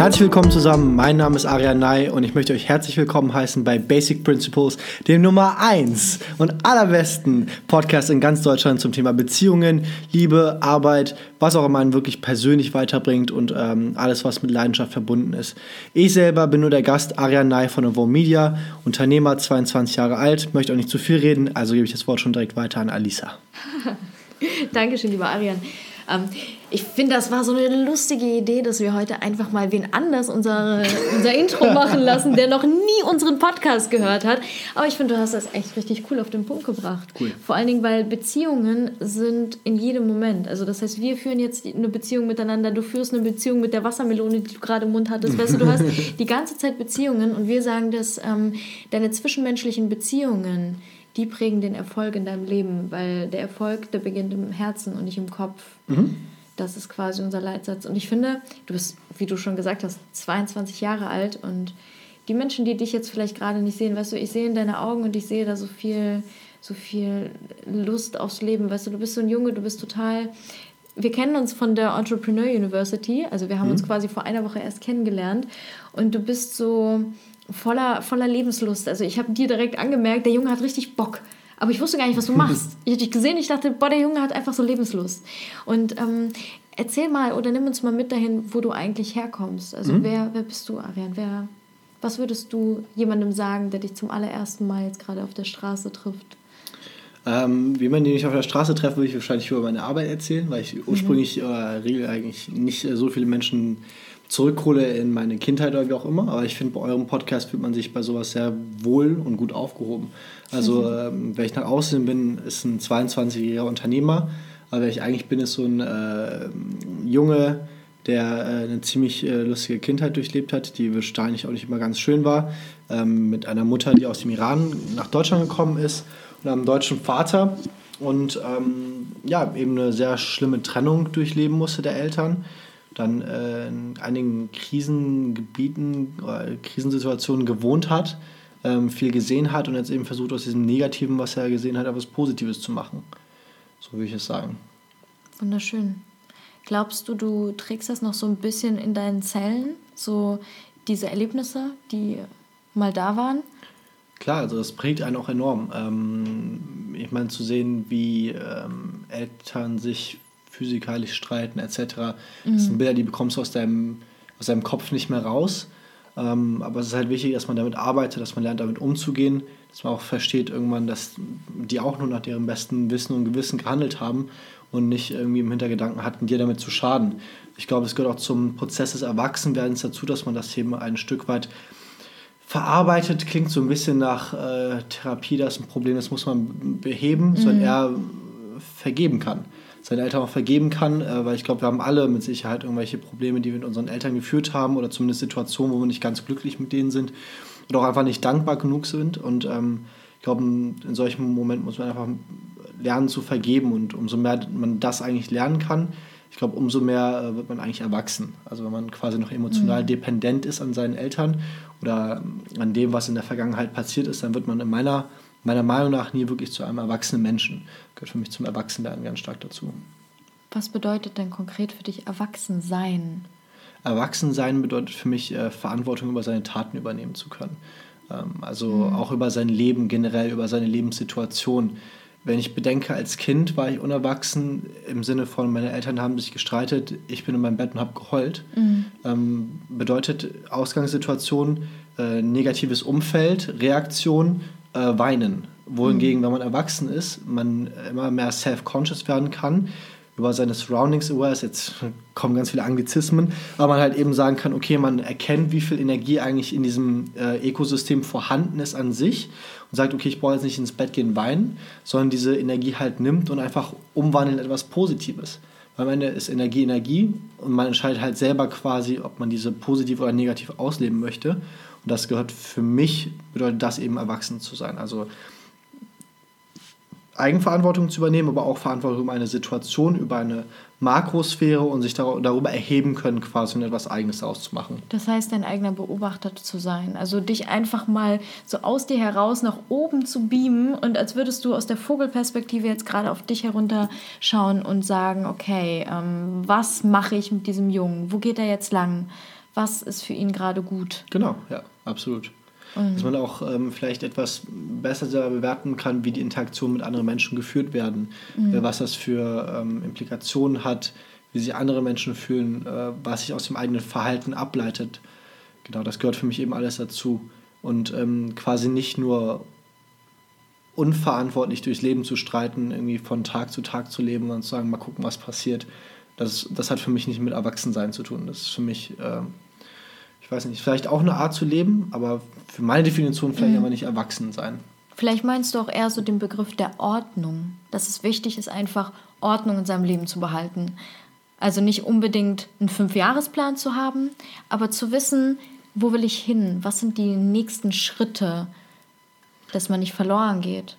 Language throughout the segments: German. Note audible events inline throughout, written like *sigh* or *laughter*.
Herzlich willkommen zusammen. Mein Name ist Arian Ney und ich möchte euch herzlich willkommen heißen bei Basic Principles, dem Nummer 1 und allerbesten Podcast in ganz Deutschland zum Thema Beziehungen, Liebe, Arbeit, was auch immer einen wirklich persönlich weiterbringt und ähm, alles, was mit Leidenschaft verbunden ist. Ich selber bin nur der Gast Arian Ney von Novo Media, Unternehmer, 22 Jahre alt, möchte auch nicht zu viel reden, also gebe ich das Wort schon direkt weiter an Alisa. *laughs* Dankeschön, lieber Arian. Ähm, ich finde, das war so eine lustige Idee, dass wir heute einfach mal wen anders unsere, unser Intro machen lassen, der noch nie unseren Podcast gehört hat. Aber ich finde, du hast das echt richtig cool auf den Punkt gebracht. Cool. Vor allen Dingen, weil Beziehungen sind in jedem Moment. Also das heißt, wir führen jetzt eine Beziehung miteinander, du führst eine Beziehung mit der Wassermelone, die du gerade im Mund hattest. Weißt du, du hast *laughs* die ganze Zeit Beziehungen und wir sagen, dass ähm, deine zwischenmenschlichen Beziehungen, die prägen den Erfolg in deinem Leben, weil der Erfolg, der beginnt im Herzen und nicht im Kopf. Mhm. Das ist quasi unser Leitsatz. Und ich finde, du bist, wie du schon gesagt hast, 22 Jahre alt und die Menschen, die dich jetzt vielleicht gerade nicht sehen, weißt du, ich sehe in deine Augen und ich sehe da so viel, so viel Lust aufs Leben. Weißt du, du bist so ein Junge, du bist total. Wir kennen uns von der Entrepreneur University, also wir haben mhm. uns quasi vor einer Woche erst kennengelernt und du bist so voller, voller Lebenslust. Also ich habe dir direkt angemerkt, der Junge hat richtig Bock. Aber ich wusste gar nicht, was du machst. *laughs* Ich habe dich gesehen, ich dachte, boah, der Junge hat einfach so Lebenslust. Und ähm, erzähl mal oder nimm uns mal mit dahin, wo du eigentlich herkommst. Also mhm. wer, wer bist du, Arian? Wer, was würdest du jemandem sagen, der dich zum allerersten Mal jetzt gerade auf der Straße trifft? Ähm, wie man den nicht auf der Straße treffe, würde ich wahrscheinlich über meine Arbeit erzählen, weil ich ursprünglich mhm. äh, regel eigentlich nicht äh, so viele Menschen zurückhole in meine Kindheit oder wie auch immer. Aber ich finde, bei eurem Podcast fühlt man sich bei sowas sehr wohl und gut aufgehoben. Also, mhm. ähm, wer ich nach außen bin, ist ein 22-jähriger Unternehmer. Aber wer ich eigentlich bin, ist so ein äh, Junge, der äh, eine ziemlich äh, lustige Kindheit durchlebt hat, die wahrscheinlich auch nicht immer ganz schön war. Ähm, mit einer Mutter, die aus dem Iran nach Deutschland gekommen ist und einem deutschen Vater. Und ähm, ja, eben eine sehr schlimme Trennung durchleben musste der Eltern dann äh, in einigen Krisengebieten oder Krisensituationen gewohnt hat, ähm, viel gesehen hat und jetzt eben versucht, aus diesem Negativen, was er gesehen hat, etwas Positives zu machen. So würde ich es sagen. Wunderschön. Glaubst du, du trägst das noch so ein bisschen in deinen Zellen, so diese Erlebnisse, die mal da waren? Klar, also das prägt einen auch enorm. Ähm, ich meine, zu sehen, wie ähm, Eltern sich physikalisch streiten etc. Mhm. Das sind Bilder, die bekommst du aus deinem, aus deinem Kopf nicht mehr raus. Ähm, aber es ist halt wichtig, dass man damit arbeitet, dass man lernt, damit umzugehen, dass man auch versteht irgendwann, dass die auch nur nach deren besten Wissen und Gewissen gehandelt haben und nicht irgendwie im Hintergedanken hatten, dir damit zu schaden. Ich glaube, es gehört auch zum Prozess des Erwachsenwerdens dazu, dass man das Thema ein Stück weit verarbeitet. Klingt so ein bisschen nach äh, Therapie, das ist ein Problem, das muss man beheben, mhm. sondern er vergeben kann seinen Eltern auch vergeben kann, äh, weil ich glaube, wir haben alle mit Sicherheit irgendwelche Probleme, die wir mit unseren Eltern geführt haben oder zumindest Situationen, wo wir nicht ganz glücklich mit denen sind oder auch einfach nicht dankbar genug sind. Und ähm, ich glaube, in solchen Momenten muss man einfach lernen zu vergeben und umso mehr man das eigentlich lernen kann, ich glaube, umso mehr äh, wird man eigentlich erwachsen. Also wenn man quasi noch emotional mhm. dependent ist an seinen Eltern oder an dem, was in der Vergangenheit passiert ist, dann wird man in meiner meiner Meinung nach nie wirklich zu einem erwachsenen Menschen. Gehört für mich zum Erwachsenwerden ganz stark dazu. Was bedeutet denn konkret für dich Erwachsensein? Erwachsensein bedeutet für mich, äh, Verantwortung über seine Taten übernehmen zu können. Ähm, also mhm. auch über sein Leben generell, über seine Lebenssituation. Wenn ich bedenke, als Kind war ich unerwachsen im Sinne von, meine Eltern haben sich gestreitet, ich bin in meinem Bett und habe geheult. Mhm. Ähm, bedeutet Ausgangssituation, äh, negatives Umfeld, Reaktion, äh, weinen. Wohingegen, mhm. wenn man erwachsen ist, man immer mehr self-conscious werden kann, über seine Surroundings aware ist, jetzt *laughs* kommen ganz viele Anglizismen, aber man halt eben sagen kann, okay, man erkennt, wie viel Energie eigentlich in diesem äh, Ökosystem vorhanden ist an sich und sagt, okay, ich brauche jetzt nicht ins Bett gehen weinen, sondern diese Energie halt nimmt und einfach umwandelt in etwas Positives. Weil am Ende ist Energie Energie und man entscheidet halt selber quasi, ob man diese positiv oder negativ ausleben möchte. Und das gehört für mich, bedeutet das eben erwachsen zu sein. Also Eigenverantwortung zu übernehmen, aber auch Verantwortung über eine Situation, über eine Makrosphäre und sich darüber erheben können, quasi und etwas Eigenes daraus zu machen. Das heißt, dein eigener Beobachter zu sein. Also dich einfach mal so aus dir heraus nach oben zu beamen und als würdest du aus der Vogelperspektive jetzt gerade auf dich herunterschauen und sagen, okay, ähm, was mache ich mit diesem Jungen? Wo geht er jetzt lang? Was ist für ihn gerade gut. Genau, ja, absolut. Mhm. Dass man auch ähm, vielleicht etwas besser bewerten kann, wie die Interaktionen mit anderen Menschen geführt werden, mhm. äh, was das für ähm, Implikationen hat, wie sich andere Menschen fühlen, äh, was sich aus dem eigenen Verhalten ableitet. Genau, das gehört für mich eben alles dazu. Und ähm, quasi nicht nur unverantwortlich durchs Leben zu streiten, irgendwie von Tag zu Tag zu leben und zu sagen, mal gucken, was passiert. Das, das hat für mich nicht mit Erwachsensein zu tun. Das ist für mich, äh, ich weiß nicht, vielleicht auch eine Art zu leben, aber für meine Definition vielleicht mhm. aber nicht erwachsen sein. Vielleicht meinst du auch eher so den Begriff der Ordnung, dass es wichtig ist, einfach Ordnung in seinem Leben zu behalten. Also nicht unbedingt einen Fünfjahresplan zu haben, aber zu wissen, wo will ich hin? Was sind die nächsten Schritte, dass man nicht verloren geht?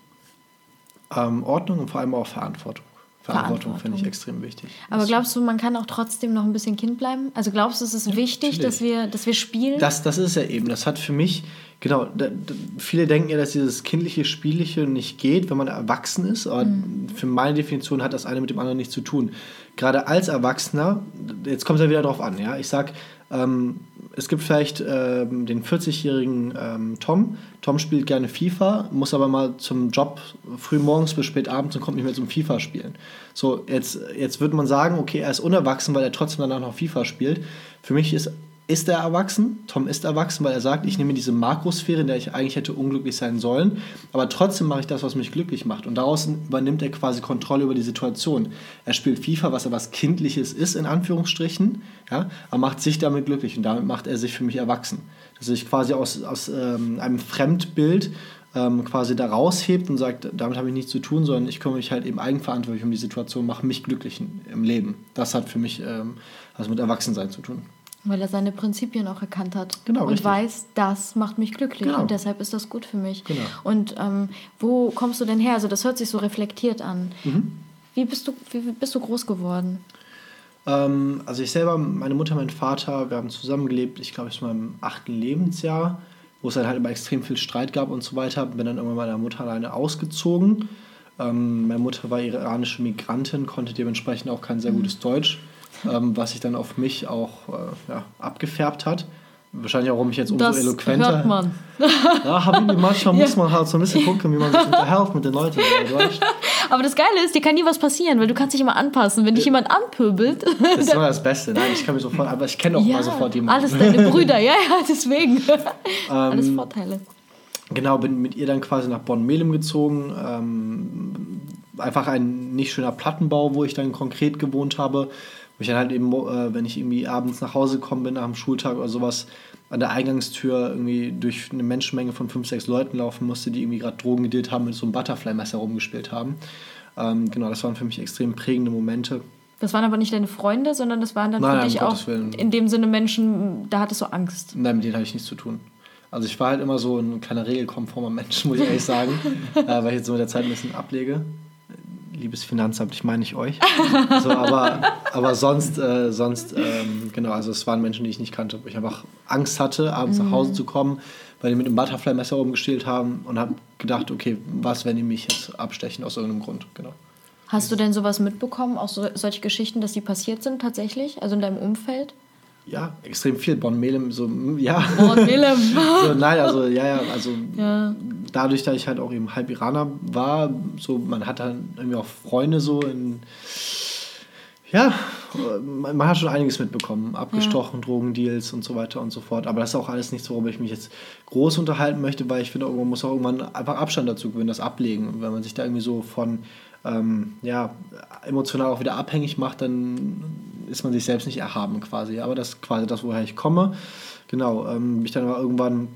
Ähm, Ordnung und vor allem auch Verantwortung. Verantwortung, finde ich extrem wichtig. Aber glaubst du, man kann auch trotzdem noch ein bisschen Kind bleiben? Also glaubst du, es ist wichtig, dass wir, dass wir spielen? Das, das ist ja eben. Das hat für mich, genau, da, da, viele denken ja, dass dieses kindliche, spieliche nicht geht, wenn man erwachsen ist. Aber mhm. für meine Definition hat das eine mit dem anderen nichts zu tun. Gerade als Erwachsener, jetzt kommt es ja wieder drauf an, ja. Ich sage, ähm, es gibt vielleicht ähm, den 40-jährigen ähm, Tom. Tom spielt gerne FIFA, muss aber mal zum Job früh morgens bis spät abends und kommt nicht mehr zum FIFA spielen. So, jetzt, jetzt würde man sagen, okay, er ist unerwachsen, weil er trotzdem danach noch FIFA spielt. Für mich ist ist er erwachsen. Tom ist erwachsen, weil er sagt, ich nehme diese Makrosphäre, in der ich eigentlich hätte unglücklich sein sollen, aber trotzdem mache ich das, was mich glücklich macht. Und daraus übernimmt er quasi Kontrolle über die Situation. Er spielt FIFA, was er was Kindliches ist, in Anführungsstrichen, ja, aber macht sich damit glücklich und damit macht er sich für mich erwachsen. Dass er sich quasi aus, aus ähm, einem Fremdbild ähm, quasi da raushebt und sagt, damit habe ich nichts zu tun, sondern ich kümmere mich halt eben eigenverantwortlich um die Situation, mache mich glücklich im Leben. Das hat für mich ähm, was mit Erwachsensein zu tun. Weil er seine Prinzipien auch erkannt hat. Genau, und richtig. weiß, das macht mich glücklich genau. und deshalb ist das gut für mich. Genau. Und ähm, wo kommst du denn her? Also das hört sich so reflektiert an. Mhm. Wie, bist du, wie bist du groß geworden? Ähm, also ich selber, meine Mutter, mein Vater, wir haben zusammengelebt, ich glaube, ich war im achten Lebensjahr, wo es dann halt immer extrem viel Streit gab und so weiter. Bin dann irgendwann meiner Mutter alleine ausgezogen. Ähm, meine Mutter war iranische Migrantin, konnte dementsprechend auch kein sehr mhm. gutes Deutsch ähm, was sich dann auf mich auch äh, ja, abgefärbt hat. Wahrscheinlich auch, warum ich jetzt umso das eloquenter. Hört man. *laughs* ja, Habibi, manchmal *laughs* ja. muss man halt so ein bisschen gucken, wie man sich unterhält mit den Leuten. *laughs* Aber das Geile ist, dir kann nie was passieren, weil du kannst dich immer anpassen. Wenn dich jemand anpöbelt. Das ist immer das Beste. Nein, ich kann mich sofort, aber ich kenne auch ja, mal sofort jemanden. Alles deine Brüder, ja, ja, deswegen. Ähm, alles Vorteile. Genau, bin mit ihr dann quasi nach Bonn-Melem gezogen. Ähm, einfach ein nicht schöner Plattenbau, wo ich dann konkret gewohnt habe ich dann halt eben, äh, wenn ich irgendwie abends nach Hause gekommen bin nach dem Schultag oder sowas, an der Eingangstür irgendwie durch eine Menschenmenge von fünf, sechs Leuten laufen musste, die irgendwie gerade Drogen gedealt haben, mit so einem Butterfly-Messer rumgespielt haben. Ähm, genau, das waren für mich extrem prägende Momente. Das waren aber nicht deine Freunde, sondern das waren dann nein, für dich auch Willen. in dem Sinne Menschen, da hattest du Angst. Nein, mit denen hatte ich nichts zu tun. Also ich war halt immer so ein kleiner regelkonformer Mensch, muss ich ehrlich sagen, *laughs* äh, weil ich jetzt so mit der Zeit ein bisschen ablege liebes Finanzamt, ich meine nicht euch. so, aber, aber sonst, äh, sonst ähm, genau, also es waren Menschen, die ich nicht kannte, wo ich einfach Angst hatte, abends mhm. nach Hause zu kommen, weil die mit einem Butterfly-Messer rumgestellt haben und habe gedacht, okay, was, wenn die mich jetzt abstechen aus irgendeinem Grund, genau. Hast du denn sowas mitbekommen, auch so, solche Geschichten, dass die passiert sind tatsächlich, also in deinem Umfeld? Ja, extrem viel. Bonn-Melem, so, ja. Bonn-Melem. *laughs* so, nein, also, ja, ja, also ja. dadurch, dass ich halt auch eben halb Iraner war, so, man hat dann irgendwie auch Freunde so in, ja, man hat schon einiges mitbekommen. Abgestochen, ja. Drogendeals und so weiter und so fort. Aber das ist auch alles nichts, worüber ich mich jetzt groß unterhalten möchte, weil ich finde, man muss auch irgendwann einfach Abstand dazu gewinnen, das ablegen. Und wenn man sich da irgendwie so von ähm, ja, emotional auch wieder abhängig macht, dann ist man sich selbst nicht erhaben quasi. Aber das ist quasi das, woher ich komme. Genau, ähm, ich dann aber irgendwann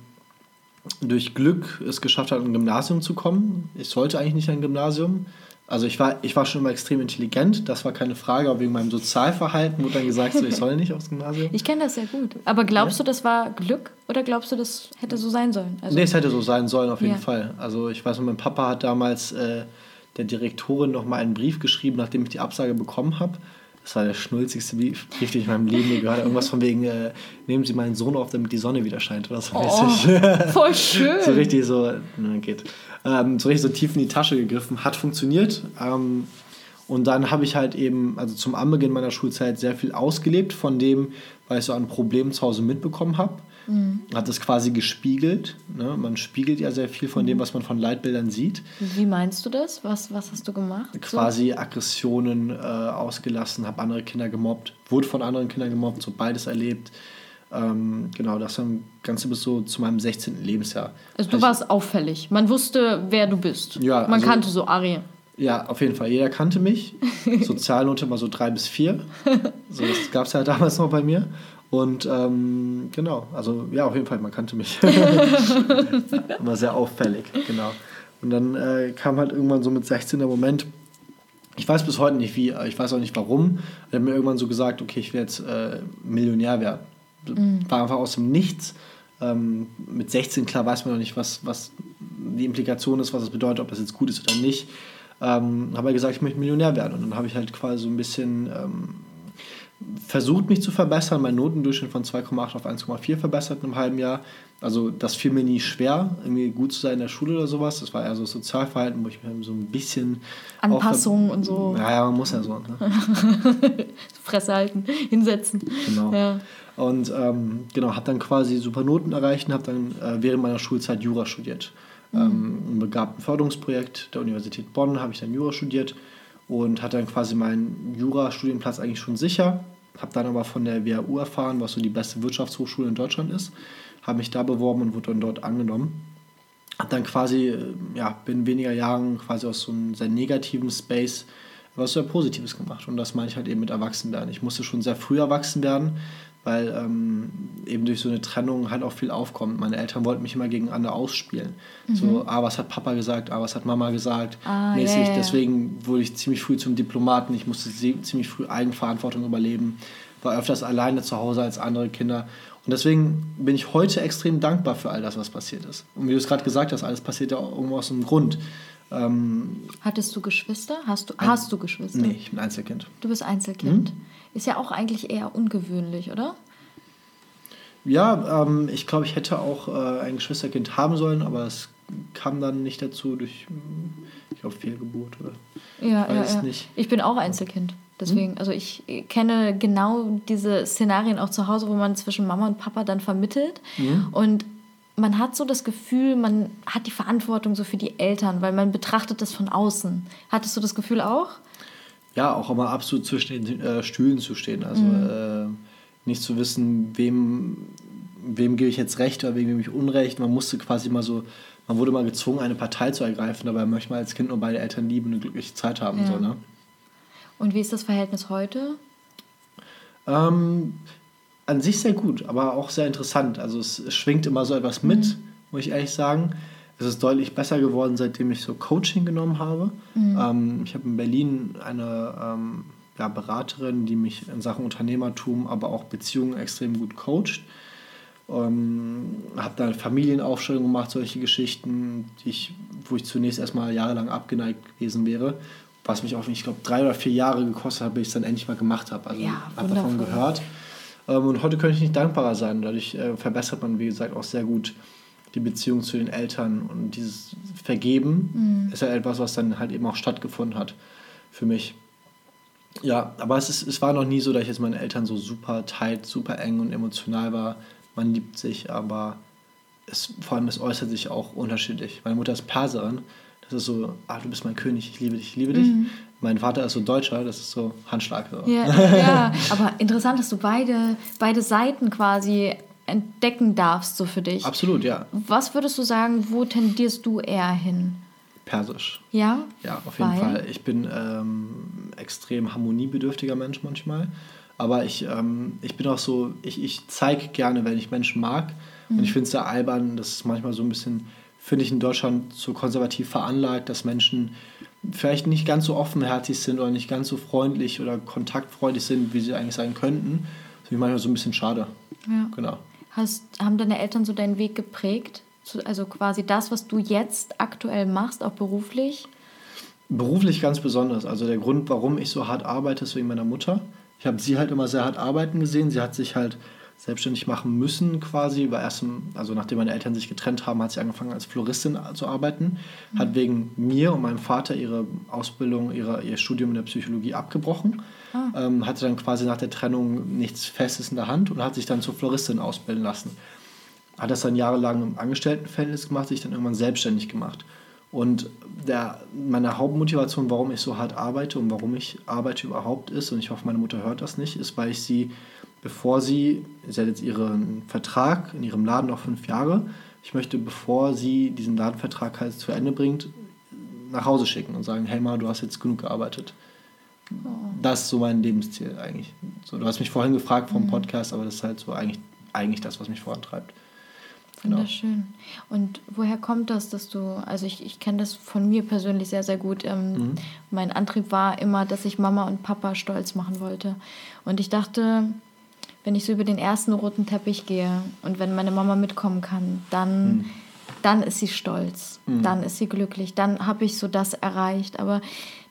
durch Glück es geschafft in ein Gymnasium zu kommen. Ich sollte eigentlich nicht ein Gymnasium. Also ich war, ich war schon immer extrem intelligent, das war keine Frage, aber wegen meinem Sozialverhalten wurde dann gesagt, so, ich soll nicht aufs Gymnasium. Ich kenne das sehr gut. Aber glaubst ja? du, das war Glück oder glaubst du, das hätte so sein sollen? Also nee, es hätte so sein sollen, auf jeden ja. Fall. Also ich weiß noch, mein Papa hat damals äh, der Direktorin noch mal einen Brief geschrieben, nachdem ich die Absage bekommen habe. Das war der schnulzigste Brief, den ich in meinem Leben gehört habe. Irgendwas von wegen, äh, nehmen Sie meinen Sohn auf, damit die Sonne wieder scheint oder so. Oh, voll *laughs* schön. so richtig so, na, geht. Ähm, so richtig so tief in die Tasche gegriffen. Hat funktioniert. Ähm, Und dann habe ich halt eben, also zum Anbeginn meiner Schulzeit, sehr viel ausgelebt von dem, weil ich so an Problemen zu Hause mitbekommen habe. Mhm. Hat das quasi gespiegelt. Ne? Man spiegelt ja sehr viel von mhm. dem, was man von Leitbildern sieht. Wie meinst du das? Was, was hast du gemacht? Quasi so? Aggressionen äh, ausgelassen, habe andere Kinder gemobbt, wurde von anderen Kindern gemobbt, so beides erlebt. Ähm, genau, das Ganze bis so zu meinem 16. Lebensjahr. Also du warst auffällig. Man wusste, wer du bist. Ja, Man also, kannte so Ari. Ja, auf jeden Fall. Jeder kannte mich. *laughs* Sozialnote mal so drei bis vier. So, das gab es ja damals noch bei mir. Und ähm, genau, also ja, auf jeden Fall, man kannte mich. *laughs* Immer sehr auffällig, genau. Und dann äh, kam halt irgendwann so mit 16 der Moment, ich weiß bis heute nicht wie, ich weiß auch nicht warum. Er hat mir irgendwann so gesagt, okay, ich werde jetzt äh, Millionär werden. Mhm. War einfach aus dem Nichts. Ähm, mit 16, klar, weiß man noch nicht, was, was die Implikation ist, was es bedeutet, ob das jetzt gut ist oder nicht. Ähm, habe er gesagt, ich möchte Millionär werden. Und dann habe ich halt quasi so ein bisschen ähm, versucht, mich zu verbessern, meinen Notendurchschnitt von 2,8 auf 1,4 verbessert in einem halben Jahr. Also das fiel mir nie schwer, irgendwie gut zu sein in der Schule oder sowas. Das war eher so Sozialverhalten, wo ich mir so ein bisschen... Anpassung und so. Ja, ja, man muss ja so. Ne? *laughs* Fresse halten, hinsetzen. Genau. Ja. Und ähm, genau, habe dann quasi super Noten erreicht und habe dann äh, während meiner Schulzeit Jura studiert. Mhm. Ähm, Im begabten Förderungsprojekt der Universität Bonn habe ich dann Jura studiert und hatte dann quasi meinen Jura-Studienplatz eigentlich schon sicher. Habe dann aber von der WHU erfahren, was so die beste Wirtschaftshochschule in Deutschland ist. Habe mich da beworben und wurde dann dort angenommen. Habe dann quasi, äh, ja, binnen weniger Jahren quasi aus so einem sehr negativen Space was sehr Positives gemacht. Und das meine ich halt eben mit Erwachsenwerden. Ich musste schon sehr früh erwachsen werden, weil ähm, eben durch so eine Trennung halt auch viel aufkommt. Meine Eltern wollten mich immer gegeneinander ausspielen. Mhm. So, ah, was hat Papa gesagt, ah, was hat Mama gesagt, ah, mäßig. Yeah, yeah. Deswegen wurde ich ziemlich früh zum Diplomaten. Ich musste ziemlich früh Eigenverantwortung überleben, war öfters alleine zu Hause als andere Kinder. Und deswegen bin ich heute extrem dankbar für all das, was passiert ist. Und wie du es gerade gesagt hast, alles passiert ja irgendwo aus einem Grund. Ähm, Hattest du Geschwister? Hast du, ein, hast du Geschwister? Nee, ich bin Einzelkind. Du bist Einzelkind. Mhm. Ist ja auch eigentlich eher ungewöhnlich, oder? Ja, ähm, ich glaube, ich hätte auch äh, ein Geschwisterkind haben sollen, aber es kam dann nicht dazu durch, ich glaube, Fehlgeburt oder ja, weiß ja, ja. nicht. Ich bin auch Einzelkind. Deswegen, hm? also ich kenne genau diese Szenarien auch zu Hause, wo man zwischen Mama und Papa dann vermittelt. Hm? Und man hat so das Gefühl, man hat die Verantwortung so für die Eltern, weil man betrachtet das von außen. Hattest du das Gefühl auch? Ja, auch immer absolut zwischen den äh, Stühlen zu stehen. Also mhm. äh, nicht zu wissen, wem, wem gebe ich jetzt Recht oder wem gebe ich Unrecht. Man musste quasi mal so, man wurde mal gezwungen, eine Partei zu ergreifen, dabei möchte man als Kind nur beide Eltern lieben und eine glückliche Zeit haben. Ja. So, ne? Und wie ist das Verhältnis heute? Ähm, an sich sehr gut, aber auch sehr interessant. Also es, schwingt immer so etwas mit, mhm. muss ich ehrlich sagen es ist deutlich besser geworden, seitdem ich so Coaching genommen habe. Mhm. Ähm, ich habe in Berlin eine ähm, ja, Beraterin, die mich in Sachen Unternehmertum, aber auch Beziehungen extrem gut coacht. Ähm, habe da Familienaufstellung gemacht, solche Geschichten, die ich, wo ich zunächst erstmal jahrelang abgeneigt gewesen wäre, was mich auch, ich glaube, drei oder vier Jahre gekostet hat, bis ich es dann endlich mal gemacht habe. Also ja, habe davon gehört. Ähm, und heute könnte ich nicht dankbarer sein. Dadurch äh, verbessert man, wie gesagt, auch sehr gut die Beziehung zu den Eltern und dieses Vergeben mhm. ist ja etwas, was dann halt eben auch stattgefunden hat für mich. Ja, aber es, ist, es war noch nie so, dass ich jetzt meinen Eltern so super tight, super eng und emotional war. Man liebt sich, aber es, vor allem es äußert sich auch unterschiedlich. Meine Mutter ist Perserin, das ist so, ah, du bist mein König, ich liebe dich, ich liebe dich. Mhm. Mein Vater ist so Deutscher, das ist so Handschlag. So. Ja, ja, *laughs* aber interessant, dass du beide, beide Seiten quasi entdecken darfst, so für dich. Absolut, ja. Was würdest du sagen, wo tendierst du eher hin? Persisch. Ja? Ja, auf jeden Weil? Fall. Ich bin ähm, extrem harmoniebedürftiger Mensch manchmal. Aber ich, ähm, ich bin auch so, ich, ich zeige gerne, wenn ich Menschen mag. Mhm. Und ich finde es sehr albern, dass es manchmal so ein bisschen, finde ich in Deutschland so konservativ veranlagt, dass Menschen vielleicht nicht ganz so offenherzig sind oder nicht ganz so freundlich oder kontaktfreudig sind, wie sie eigentlich sein könnten. Das finde ich manchmal so ein bisschen schade. Ja. Genau. Hast, haben deine Eltern so deinen Weg geprägt? Also quasi das, was du jetzt aktuell machst, auch beruflich? Beruflich ganz besonders. Also der Grund, warum ich so hart arbeite, ist wegen meiner Mutter. Ich habe sie halt immer sehr hart arbeiten gesehen. Sie hat sich halt selbstständig machen müssen quasi. War erst, also nachdem meine Eltern sich getrennt haben, hat sie angefangen als Floristin zu arbeiten. Mhm. Hat wegen mir und meinem Vater ihre Ausbildung, ihre, ihr Studium in der Psychologie abgebrochen. Ah. Ähm, hatte dann quasi nach der Trennung nichts Festes in der Hand und hat sich dann zur Floristin ausbilden lassen. Hat das dann jahrelang im Angestelltenverhältnis gemacht, sich dann irgendwann selbstständig gemacht. Und der, meine Hauptmotivation, warum ich so hart arbeite und warum ich arbeite überhaupt ist, und ich hoffe, meine Mutter hört das nicht, ist, weil ich sie, bevor sie, sie hat jetzt ihren Vertrag in ihrem Laden noch fünf Jahre, ich möchte, bevor sie diesen Ladenvertrag halt zu Ende bringt, nach Hause schicken und sagen, hey Ma, du hast jetzt genug gearbeitet. Das ist so mein Lebensziel eigentlich. So, du hast mich vorhin gefragt vom mhm. Podcast, aber das ist halt so eigentlich, eigentlich das, was mich vorantreibt. Genau. Wunderschön. Und woher kommt das, dass du, also ich, ich kenne das von mir persönlich sehr, sehr gut. Ähm, mhm. Mein Antrieb war immer, dass ich Mama und Papa stolz machen wollte. Und ich dachte, wenn ich so über den ersten roten Teppich gehe und wenn meine Mama mitkommen kann, dann, mhm. dann ist sie stolz, mhm. dann ist sie glücklich, dann habe ich so das erreicht. Aber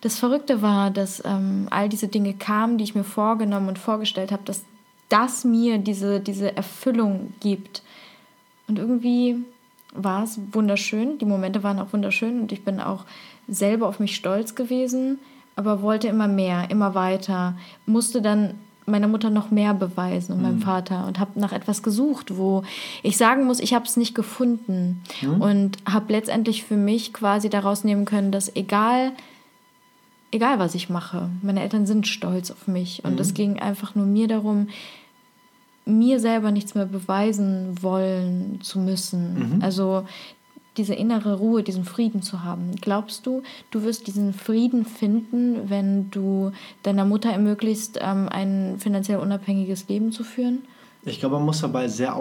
das Verrückte war, dass ähm, all diese Dinge kamen, die ich mir vorgenommen und vorgestellt habe, dass das mir diese, diese Erfüllung gibt und irgendwie war es wunderschön. Die Momente waren auch wunderschön und ich bin auch selber auf mich stolz gewesen, aber wollte immer mehr, immer weiter. Musste dann meiner Mutter noch mehr beweisen und mhm. meinem Vater und habe nach etwas gesucht, wo ich sagen muss, ich habe es nicht gefunden mhm. und habe letztendlich für mich quasi daraus nehmen können, dass egal egal was ich mache, meine Eltern sind stolz auf mich und es mhm. ging einfach nur mir darum, mir selber nichts mehr beweisen wollen zu müssen. Mhm. Also diese innere Ruhe, diesen Frieden zu haben. Glaubst du, du wirst diesen Frieden finden, wenn du deiner Mutter ermöglicht, ähm, ein finanziell unabhängiges Leben zu führen? Ich glaube, man muss dabei sehr,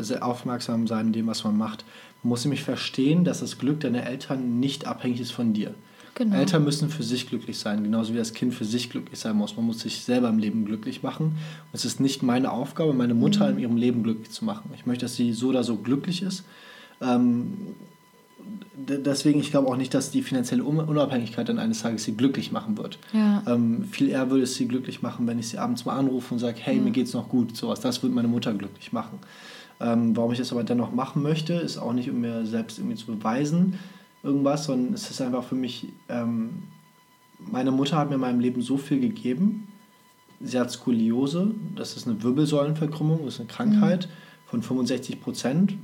sehr aufmerksam sein in dem, was man macht. Man muss nämlich verstehen, dass das Glück deiner Eltern nicht abhängig ist von dir. Genau. Eltern müssen für sich glücklich sein, genauso wie das Kind für sich glücklich sein muss. Man muss sich selber im Leben glücklich machen. Und es ist nicht meine Aufgabe, meine Mutter mhm. in ihrem Leben glücklich zu machen. Ich möchte, dass sie so oder so glücklich ist. Ähm, deswegen, ich glaube auch nicht, dass die finanzielle Unabhängigkeit dann eines Tages sie glücklich machen wird. Ja. Ähm, viel eher würde es sie glücklich machen, wenn ich sie abends mal anrufe und sage, hey, ja. mir geht's noch gut. Sowas, das würde meine Mutter glücklich machen. Ähm, warum ich das aber dennoch machen möchte, ist auch nicht, um mir selbst irgendwie zu beweisen, irgendwas, sondern es ist einfach für mich, ähm, meine Mutter hat mir in meinem Leben so viel gegeben. Sie hat Skoliose, das ist eine Wirbelsäulenverkrümmung, das ist eine Krankheit mhm. von 65 Prozent.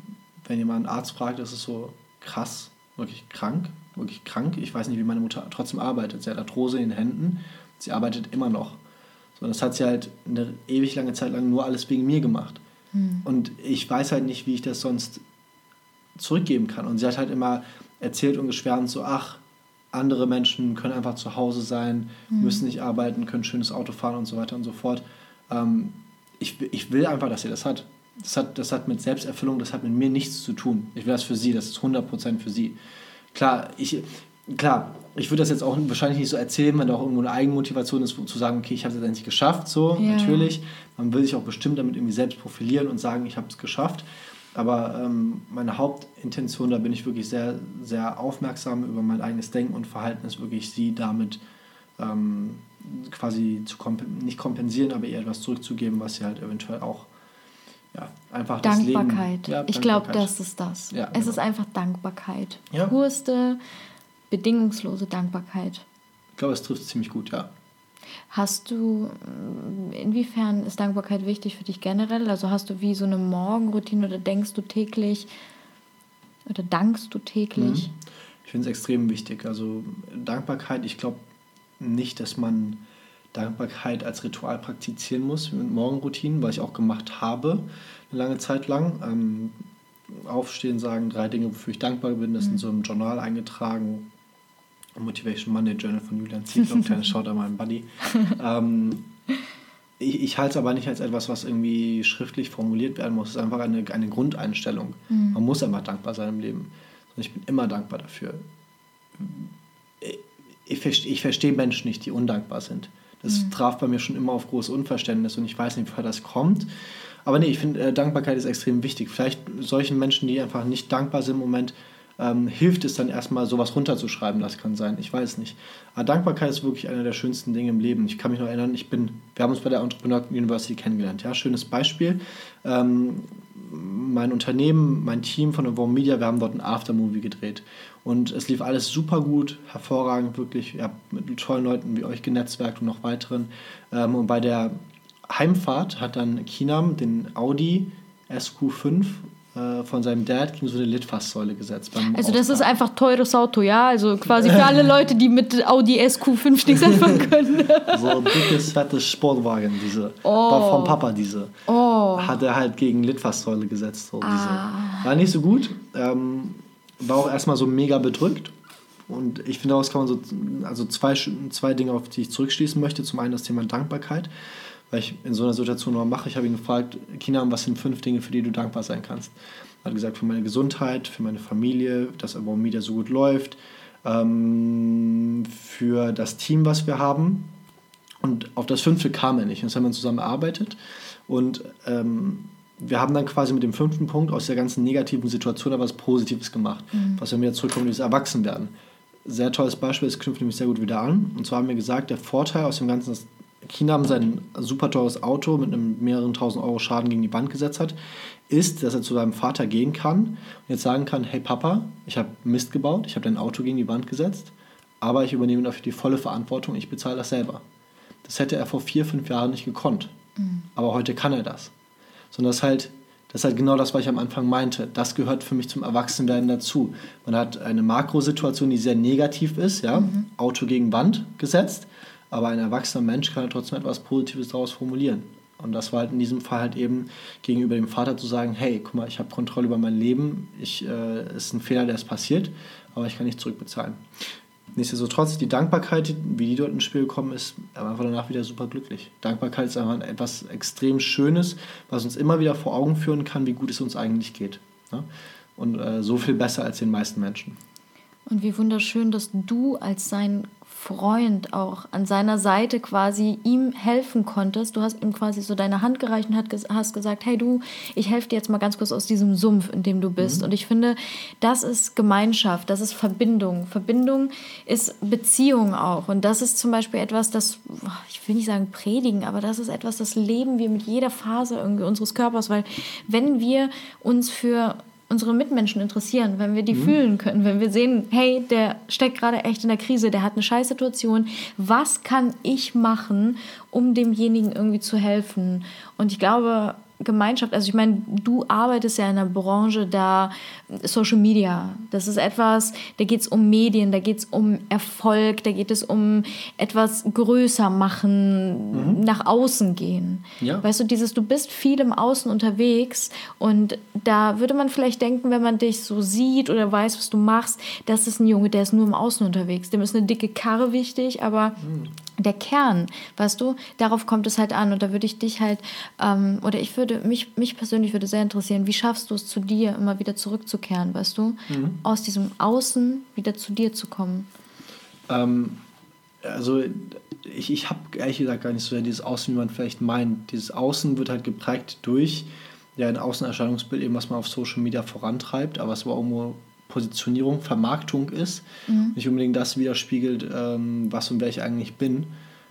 Wenn jemand einen Arzt fragt, das ist so krass, wirklich krank, wirklich krank. Ich weiß nicht, wie meine Mutter trotzdem arbeitet. Sie hat Arthrose in den Händen, sie arbeitet immer noch. So, das hat sie halt eine ewig lange Zeit lang nur alles wegen mir gemacht. Mhm. Und ich weiß halt nicht, wie ich das sonst zurückgeben kann. Und sie hat halt immer erzählt und geschwärmt so, ach, andere Menschen können einfach zu Hause sein, mhm. müssen nicht arbeiten, können schönes Auto fahren und so weiter und so fort. Ähm, ich, ich will einfach, dass ihr das hat. Das, hat. das hat mit Selbsterfüllung, das hat mit mir nichts zu tun. Ich will das für sie, das ist 100% für sie. Klar, ich, klar, ich würde das jetzt auch wahrscheinlich nicht so erzählen, wenn da auch irgendwo eine Eigenmotivation ist, zu sagen, okay, ich habe es jetzt endlich geschafft, so, ja. natürlich. Man will sich auch bestimmt damit irgendwie selbst profilieren und sagen, ich habe es geschafft. Aber ähm, meine Hauptintention, da bin ich wirklich sehr, sehr aufmerksam über mein eigenes Denken und Verhalten, ist wirklich sie damit ähm, quasi zu komp nicht kompensieren, aber ihr etwas zurückzugeben, was sie halt eventuell auch ja, einfach Dankbarkeit. Das Leben, ja, ich glaube, das ist das. Ja, es genau. ist einfach Dankbarkeit. Ja. Purste, bedingungslose Dankbarkeit. Ich glaube, es trifft ziemlich gut, ja. Hast du, äh, inwiefern ist Dankbarkeit wichtig für dich generell? Also hast du wie so eine Morgenroutine oder denkst du täglich oder dankst du täglich? Mhm. Ich finde es extrem wichtig. Also Dankbarkeit, ich glaube nicht, dass man Dankbarkeit als Ritual praktizieren muss mit Morgenroutinen, weil ich auch gemacht habe, eine lange Zeit lang. Ähm, aufstehen, sagen drei Dinge, wofür ich dankbar bin, das mhm. in so einem Journal eingetragen Motivation Monday Journal von Julian Ziegler, kleine Shoutout an meinen Buddy. ähm, ich, ich halte es aber nicht als etwas, was irgendwie schriftlich formuliert werden muss. Es ist einfach eine, eine Grundeinstellung. Mhm. Man muss einfach dankbar sein im Leben. Ich bin immer dankbar dafür. Ich, ich, ich verstehe Menschen nicht, die undankbar sind. Das mhm. traf bei mir schon immer auf großes Unverständnis und ich weiß nicht, woher das kommt. Aber nee, ich finde, äh, Dankbarkeit ist extrem wichtig. Vielleicht solchen Menschen, die einfach nicht dankbar sind im Moment, ähm, hilft es dann erstmal, sowas runterzuschreiben. Das kann sein, ich weiß nicht. Aber Dankbarkeit ist wirklich einer der schönsten Dinge im Leben. Ich kann mich noch erinnern, ich bin, wir haben uns bei der Entrepreneur University kennengelernt. Ja, schönes Beispiel. Ähm, mein Unternehmen, mein Team von der Warm Media, wir haben dort ein Aftermovie gedreht. Und es lief alles super gut, hervorragend, wirklich. Ich habe mit tollen Leuten wie euch genetzwerkt und noch weiteren. Ähm, und bei der Heimfahrt hat dann Kinam den Audi SQ5 äh, von seinem Dad gegen so eine Litfaßsäule gesetzt. also das ist einfach teures Auto, ja? Also quasi für alle Leute, die mit Audi SQ5 nichts anfangen können. *laughs* so ein dickes, fettes Sportwagen, diese. Oh. War vom Papa diese. Oh. Hat er halt gegen Litfaßsäule gesetzt. So, ah. War nicht so gut. Ähm, war auch erstmal so mega bedrückt. Und ich finde, daraus kann man so, also zwei, zwei Dinge, auf die ich zurückschließen möchte. Zum einen das Thema Dankbarkeit weil ich in so einer Situation noch mache. Ich habe ihn gefragt, Kina, was sind fünf Dinge, für die du dankbar sein kannst? Er hat gesagt, für meine Gesundheit, für meine Familie, dass About Media so gut läuft, ähm, für das Team, was wir haben. Und auf das fünfte kam er nicht. Und das haben wir zusammen erarbeitet. Und ähm, wir haben dann quasi mit dem fünften Punkt aus der ganzen negativen Situation aber was Positives gemacht, mhm. was wir wieder zurückkommen, dieses Erwachsenwerden. Sehr tolles Beispiel, es knüpft nämlich sehr gut wieder an. Und zwar haben wir gesagt, der Vorteil aus dem Ganzen, dass China haben sein super teures Auto mit einem mehreren tausend Euro Schaden gegen die Wand gesetzt hat, ist, dass er zu seinem Vater gehen kann und jetzt sagen kann, hey Papa, ich habe Mist gebaut, ich habe dein Auto gegen die Wand gesetzt, aber ich übernehme dafür die volle Verantwortung, ich bezahle das selber. Das hätte er vor vier, fünf Jahren nicht gekonnt. Mhm. Aber heute kann er das. Sondern das ist halt, das ist halt genau das, was ich am Anfang meinte. Das gehört für mich zum Erwachsenwerden dazu. Man hat eine Makrosituation, die sehr negativ ist, ja, mhm. Auto gegen Wand gesetzt aber ein erwachsener Mensch kann ja trotzdem etwas Positives daraus formulieren. Und das war halt in diesem Fall halt eben gegenüber dem Vater zu sagen, hey, guck mal, ich habe Kontrolle über mein Leben, ich, äh, ist ein Fehler, der ist passiert, aber ich kann nicht zurückbezahlen. Nichtsdestotrotz, die Dankbarkeit, wie die dort ins Spiel gekommen ist, einfach danach wieder super glücklich. Dankbarkeit ist einfach etwas extrem Schönes, was uns immer wieder vor Augen führen kann, wie gut es uns eigentlich geht. Ja? Und äh, so viel besser als den meisten Menschen. Und wie wunderschön, dass du als sein Freund auch an seiner Seite quasi ihm helfen konntest. Du hast ihm quasi so deine Hand gereicht und hast gesagt, hey du, ich helfe dir jetzt mal ganz kurz aus diesem Sumpf, in dem du bist. Mhm. Und ich finde, das ist Gemeinschaft, das ist Verbindung. Verbindung ist Beziehung auch. Und das ist zum Beispiel etwas, das, ich will nicht sagen predigen, aber das ist etwas, das leben wir mit jeder Phase irgendwie unseres Körpers, weil wenn wir uns für unsere Mitmenschen interessieren, wenn wir die mhm. fühlen können, wenn wir sehen, hey, der steckt gerade echt in der Krise, der hat eine Scheißsituation, was kann ich machen, um demjenigen irgendwie zu helfen? Und ich glaube, Gemeinschaft, also ich meine, du arbeitest ja in einer Branche da, Social Media, das ist etwas, da geht es um Medien, da geht es um Erfolg, da geht es um etwas größer machen, mhm. nach außen gehen. Ja. Weißt du, dieses, du bist viel im Außen unterwegs und da würde man vielleicht denken, wenn man dich so sieht oder weiß, was du machst, das ist ein Junge, der ist nur im Außen unterwegs. Dem ist eine dicke Karre wichtig, aber mhm der Kern, weißt du, darauf kommt es halt an. Und da würde ich dich halt, ähm, oder ich würde, mich, mich persönlich würde sehr interessieren, wie schaffst du es zu dir immer wieder zurückzukehren, weißt du? Mhm. Aus diesem Außen wieder zu dir zu kommen. Ähm, also ich, ich habe ehrlich gesagt gar nicht so sehr dieses Außen, wie man vielleicht meint. Dieses Außen wird halt geprägt durch ja, ein Außenerscheinungsbild, eben was man auf Social Media vorantreibt, aber es war irgendwo Positionierung, Vermarktung ist, mhm. nicht unbedingt das widerspiegelt, ähm, was und wer ich eigentlich bin.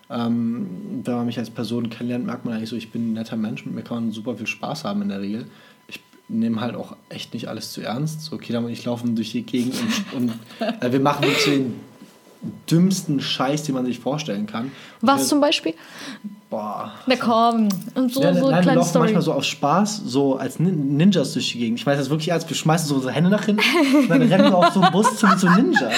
Ähm, wenn man mich als Person kennenlernt, merkt man eigentlich so, ich bin ein netter Mensch, mit mir kann man super viel Spaß haben in der Regel. Ich nehme halt auch echt nicht alles zu ernst. So, Kida und ich laufen durch die Gegend und, und äh, wir machen wirklich den dümmsten Scheiß, den man sich vorstellen kann. Was wir, zum Beispiel? Boah. Na komm. Und so, ja, so nein, wir laufen Story. manchmal so aus Spaß, so als Ninjas durch die Gegend. Ich weiß das wirklich ernst. Wir schmeißen so unsere Hände nach hinten und *laughs* dann rennen wir auf so einen Bus zu so Ninja.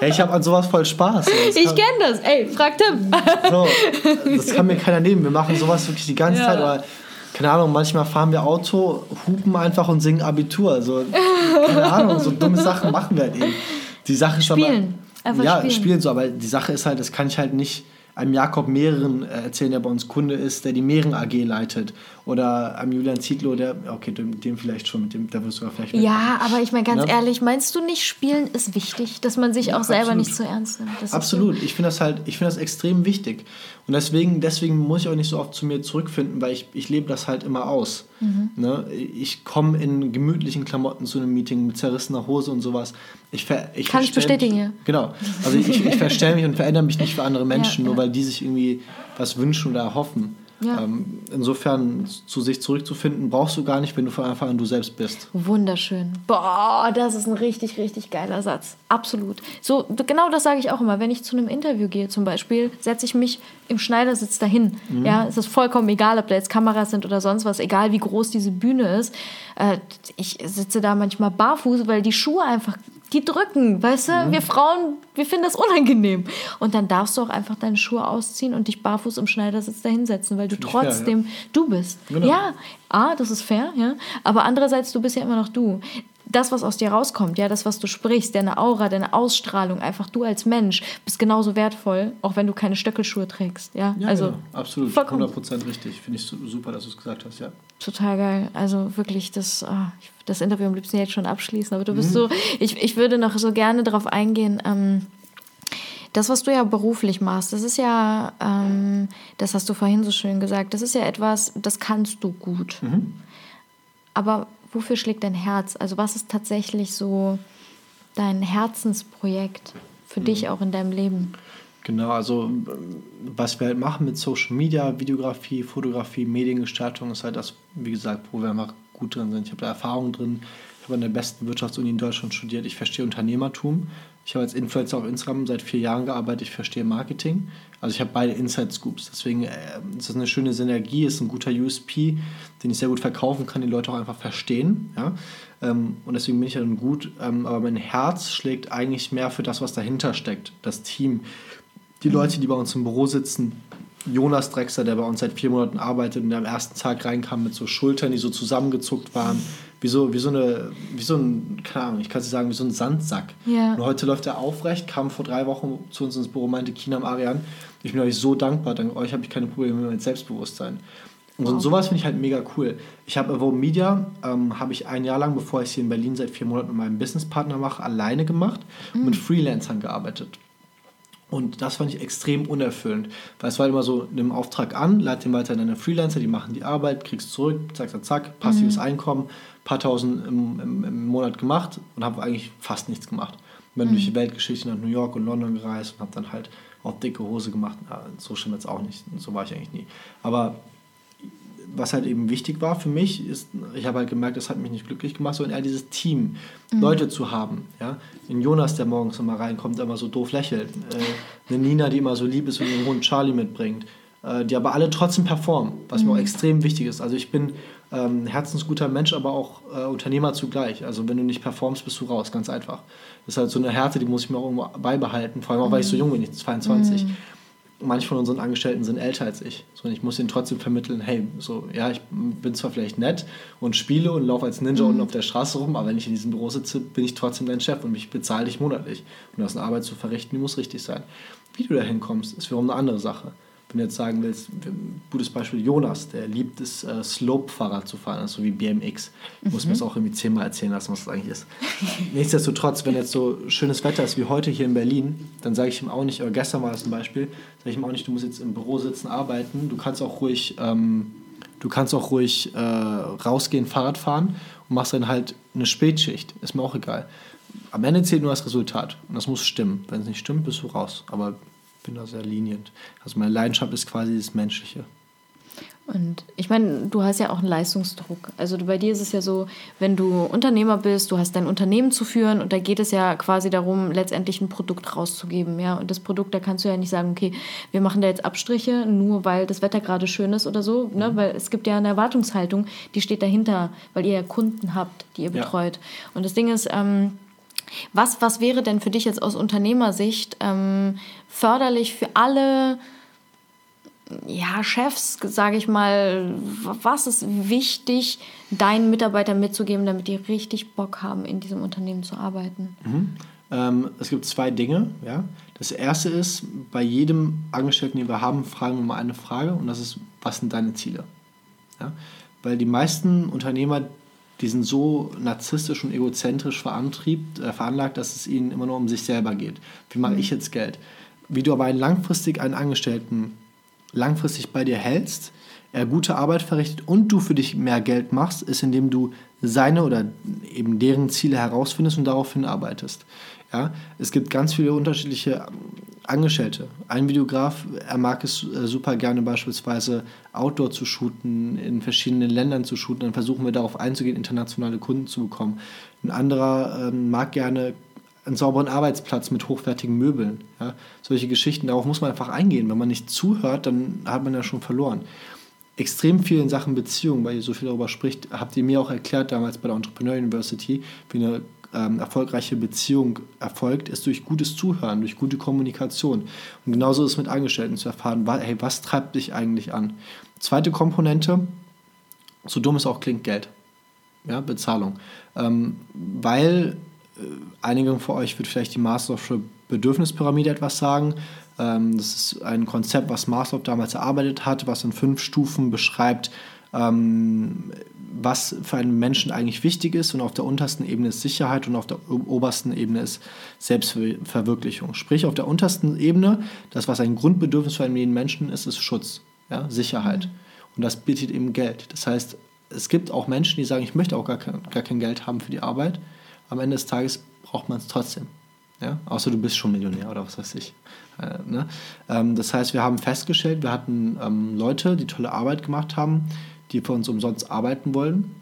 Hey, ich habe an sowas voll Spaß. Ich kenne das. Ey, frag Tim. So, das kann mir *laughs* keiner nehmen. Wir machen sowas wirklich die ganze ja. Zeit. Oder, keine Ahnung, manchmal fahren wir Auto, hupen einfach und singen Abitur. Also, keine Ahnung, so dumme Sachen machen wir halt eben. Die Sache ist Spielen. Einfach ja, spielen. spielen so, aber die Sache ist halt, das kann ich halt nicht einem Jakob Mehren äh, erzählen, der bei uns Kunde ist, der die Mehren AG leitet. Oder einem Julian Zietlow, der, okay, dem, dem vielleicht schon, mit dem, der wirst du vielleicht Ja, aber ich meine ganz ja? ehrlich, meinst du nicht, Spielen ist wichtig, dass man sich ja, auch selber absolut. nicht zu ernst nimmt? Das absolut, so. ich finde das halt, ich finde das extrem wichtig. Und deswegen, deswegen muss ich auch nicht so oft zu mir zurückfinden, weil ich, ich lebe das halt immer aus. Mhm. Ne? Ich komme in gemütlichen Klamotten zu einem Meeting mit zerrissener Hose und sowas. Ich, ich Kann ich bestätigen, mich, ja. Genau. Also ich, ich *laughs* verstelle mich und verändere mich nicht für andere Menschen, ja, nur weil die sich irgendwie was wünschen oder erhoffen. Ja. Ähm, insofern zu sich zurückzufinden, brauchst du gar nicht, wenn du von Anfang an du selbst bist. Wunderschön. Boah, das ist ein richtig, richtig geiler Satz. Absolut. So, genau das sage ich auch immer. Wenn ich zu einem Interview gehe, zum Beispiel, setze ich mich im Schneidersitz dahin. Mhm. Ja, es ist vollkommen egal, ob da jetzt Kameras sind oder sonst was, egal wie groß diese Bühne ist. Äh, ich sitze da manchmal barfuß, weil die Schuhe einfach die drücken, weißt du? Mhm. Wir Frauen, wir finden das unangenehm. Und dann darfst du auch einfach deine Schuhe ausziehen und dich barfuß im Schneidersitz dahinsetzen, weil du Find trotzdem fair, ja. du bist. Genau. Ja, A, das ist fair, ja. Aber andererseits, du bist ja immer noch du. Das, was aus dir rauskommt, ja, das, was du sprichst, deine Aura, deine Ausstrahlung, einfach du als Mensch bist genauso wertvoll, auch wenn du keine Stöckelschuhe trägst, ja. ja also, genau. absolut, vollkommen. 100% richtig. Finde ich super, dass du es gesagt hast, ja. Total geil. Also wirklich, das, oh, das Interview am liebsten jetzt schon abschließen, aber du bist mhm. so, ich, ich würde noch so gerne darauf eingehen, ähm, das, was du ja beruflich machst, das ist ja, ähm, das hast du vorhin so schön gesagt, das ist ja etwas, das kannst du gut. Mhm. Aber wofür schlägt dein Herz? Also was ist tatsächlich so dein Herzensprojekt für mhm. dich auch in deinem Leben? Genau, also was wir halt machen mit Social Media, Videografie, Fotografie, Mediengestaltung ist halt das, wie gesagt, wo wir einfach gut drin sind. Ich habe da Erfahrung drin. Ich habe an der besten Wirtschaftsuni in Deutschland studiert. Ich verstehe Unternehmertum. Ich habe als Influencer auf Instagram seit vier Jahren gearbeitet. Ich verstehe Marketing. Also ich habe beide Inside Scoops. Deswegen äh, ist das eine schöne Synergie, ist ein guter USP, den ich sehr gut verkaufen kann, die Leute auch einfach verstehen. Ja? Ähm, und deswegen bin ich dann gut. Ähm, aber mein Herz schlägt eigentlich mehr für das, was dahinter steckt. Das Team. Die Leute, die bei uns im Büro sitzen, Jonas Drexler, der bei uns seit vier Monaten arbeitet und der am ersten Tag reinkam mit so Schultern, die so zusammengezuckt waren, wie so, wie so eine, wie so ein, keine Ahnung, ich kann es sagen, wie so ein Sandsack. Ja. Und heute läuft er aufrecht, kam vor drei Wochen zu uns ins Büro, meinte Kina Arian, ich bin euch so dankbar, dank euch habe ich keine Probleme mit Selbstbewusstsein. Und wow. sowas finde ich halt mega cool. Ich habe Evo Media, ähm, habe ich ein Jahr lang, bevor ich hier in Berlin seit vier Monaten mit meinem Businesspartner mache, alleine gemacht und mit mhm. Freelancern gearbeitet. Und das fand ich extrem unerfüllend, weil es war immer so, nimm Auftrag an, leite den weiter an deine Freelancer, die machen die Arbeit, kriegst zurück, zack, zack, zack, passives mhm. Einkommen, paar tausend im, im, im Monat gemacht und habe eigentlich fast nichts gemacht. Bin mhm. durch die Weltgeschichte nach New York und London gereist und habe dann halt auch dicke Hose gemacht. Ja, so schlimm jetzt auch nicht, so war ich eigentlich nie. Aber was halt eben wichtig war für mich, ist, ich habe halt gemerkt, das hat mich nicht glücklich gemacht, sondern eher dieses Team, mhm. Leute zu haben. Ja? Ein Jonas, der morgens immer reinkommt, immer so doof lächelt. Äh, eine Nina, die immer so lieb ist und ihren Hund Charlie mitbringt. Äh, die aber alle trotzdem performen, was mhm. mir auch mhm. extrem wichtig ist. Also ich bin ähm, herzensguter Mensch, aber auch äh, Unternehmer zugleich. Also wenn du nicht performst, bist du raus, ganz einfach. Das ist halt so eine Härte, die muss ich mir auch irgendwo beibehalten, vor allem auch, weil ich so mhm. jung bin, ich 22. Mhm manche von unseren Angestellten sind älter als ich. So, und ich muss ihnen trotzdem vermitteln, hey, so, ja, ich bin zwar vielleicht nett und spiele und laufe als Ninja mhm. unten auf der Straße rum, aber wenn ich in diesem Büro sitze, bin ich trotzdem dein Chef und ich bezahle dich monatlich. Und du hast eine Arbeit zu verrichten, die muss richtig sein. Wie du da hinkommst, ist wiederum eine andere Sache. Wenn du jetzt sagen willst, ein gutes Beispiel Jonas, der liebt es, äh, Slope-Fahrrad zu fahren, also wie BMX. Ich muss mhm. mir das auch irgendwie zehnmal erzählen lassen, was das eigentlich ist. *laughs* Nichtsdestotrotz, wenn jetzt so schönes Wetter ist wie heute hier in Berlin, dann sage ich ihm auch nicht, oder gestern war das ein Beispiel, sage ich ihm auch nicht, du musst jetzt im Büro sitzen, arbeiten, du kannst auch ruhig, ähm, du kannst auch ruhig äh, rausgehen, Fahrrad fahren und machst dann halt eine Spätschicht. Ist mir auch egal. Am Ende zählt nur das Resultat und das muss stimmen. Wenn es nicht stimmt, bist du raus. Aber bin da sehr lenient. Also meine Leidenschaft ist quasi das Menschliche. Und ich meine, du hast ja auch einen Leistungsdruck. Also bei dir ist es ja so, wenn du Unternehmer bist, du hast dein Unternehmen zu führen und da geht es ja quasi darum, letztendlich ein Produkt rauszugeben. Ja? Und das Produkt, da kannst du ja nicht sagen, okay, wir machen da jetzt Abstriche, nur weil das Wetter gerade schön ist oder so. Ne? Mhm. Weil es gibt ja eine Erwartungshaltung, die steht dahinter, weil ihr ja Kunden habt, die ihr betreut. Ja. Und das Ding ist, ähm, was, was wäre denn für dich jetzt aus Unternehmersicht ähm, förderlich für alle ja, Chefs, sage ich mal, was ist wichtig, deinen Mitarbeitern mitzugeben, damit die richtig Bock haben, in diesem Unternehmen zu arbeiten? Mhm. Ähm, es gibt zwei Dinge. Ja. Das erste ist, bei jedem Angestellten, den wir haben, fragen wir mal eine Frage und das ist, was sind deine Ziele? Ja. Weil die meisten Unternehmer, die sind so narzisstisch und egozentrisch verantriebt, äh, veranlagt, dass es ihnen immer nur um sich selber geht. Wie mache ich jetzt Geld? Wie du aber einen langfristig einen Angestellten langfristig bei dir hältst, er gute Arbeit verrichtet und du für dich mehr Geld machst, ist, indem du seine oder eben deren Ziele herausfindest und darauf hinarbeitest. Ja? Es gibt ganz viele unterschiedliche Angestellte. Ein Videograf, er mag es äh, super gerne beispielsweise Outdoor zu shooten, in verschiedenen Ländern zu shooten. Dann versuchen wir darauf einzugehen, internationale Kunden zu bekommen. Ein anderer ähm, mag gerne einen sauberen Arbeitsplatz mit hochwertigen Möbeln. Ja? Solche Geschichten, darauf muss man einfach eingehen. Wenn man nicht zuhört, dann hat man ja schon verloren. Extrem viel in Sachen Beziehung, weil ihr so viel darüber spricht, habt ihr mir auch erklärt damals bei der Entrepreneur University, wie eine ähm, erfolgreiche Beziehung erfolgt, ist durch gutes Zuhören, durch gute Kommunikation. Und genauso ist es mit Angestellten zu erfahren, hey, was treibt dich eigentlich an? Zweite Komponente, so dumm es auch klingt, Geld. Ja, Bezahlung. Ähm, weil äh, einigen von euch wird vielleicht die Maslow'sche Bedürfnispyramide etwas sagen. Ähm, das ist ein Konzept, was Maslow damals erarbeitet hat, was in fünf Stufen beschreibt, ähm, was für einen Menschen eigentlich wichtig ist. Und auf der untersten Ebene ist Sicherheit und auf der obersten Ebene ist Selbstverwirklichung. Sprich, auf der untersten Ebene, das, was ein Grundbedürfnis für einen Menschen ist, ist Schutz, ja? Sicherheit. Und das bietet eben Geld. Das heißt, es gibt auch Menschen, die sagen, ich möchte auch gar kein, gar kein Geld haben für die Arbeit. Am Ende des Tages braucht man es trotzdem. Ja? Außer du bist schon Millionär oder was weiß ich. Äh, ne? ähm, das heißt, wir haben festgestellt, wir hatten ähm, Leute, die tolle Arbeit gemacht haben, die für uns umsonst arbeiten wollen.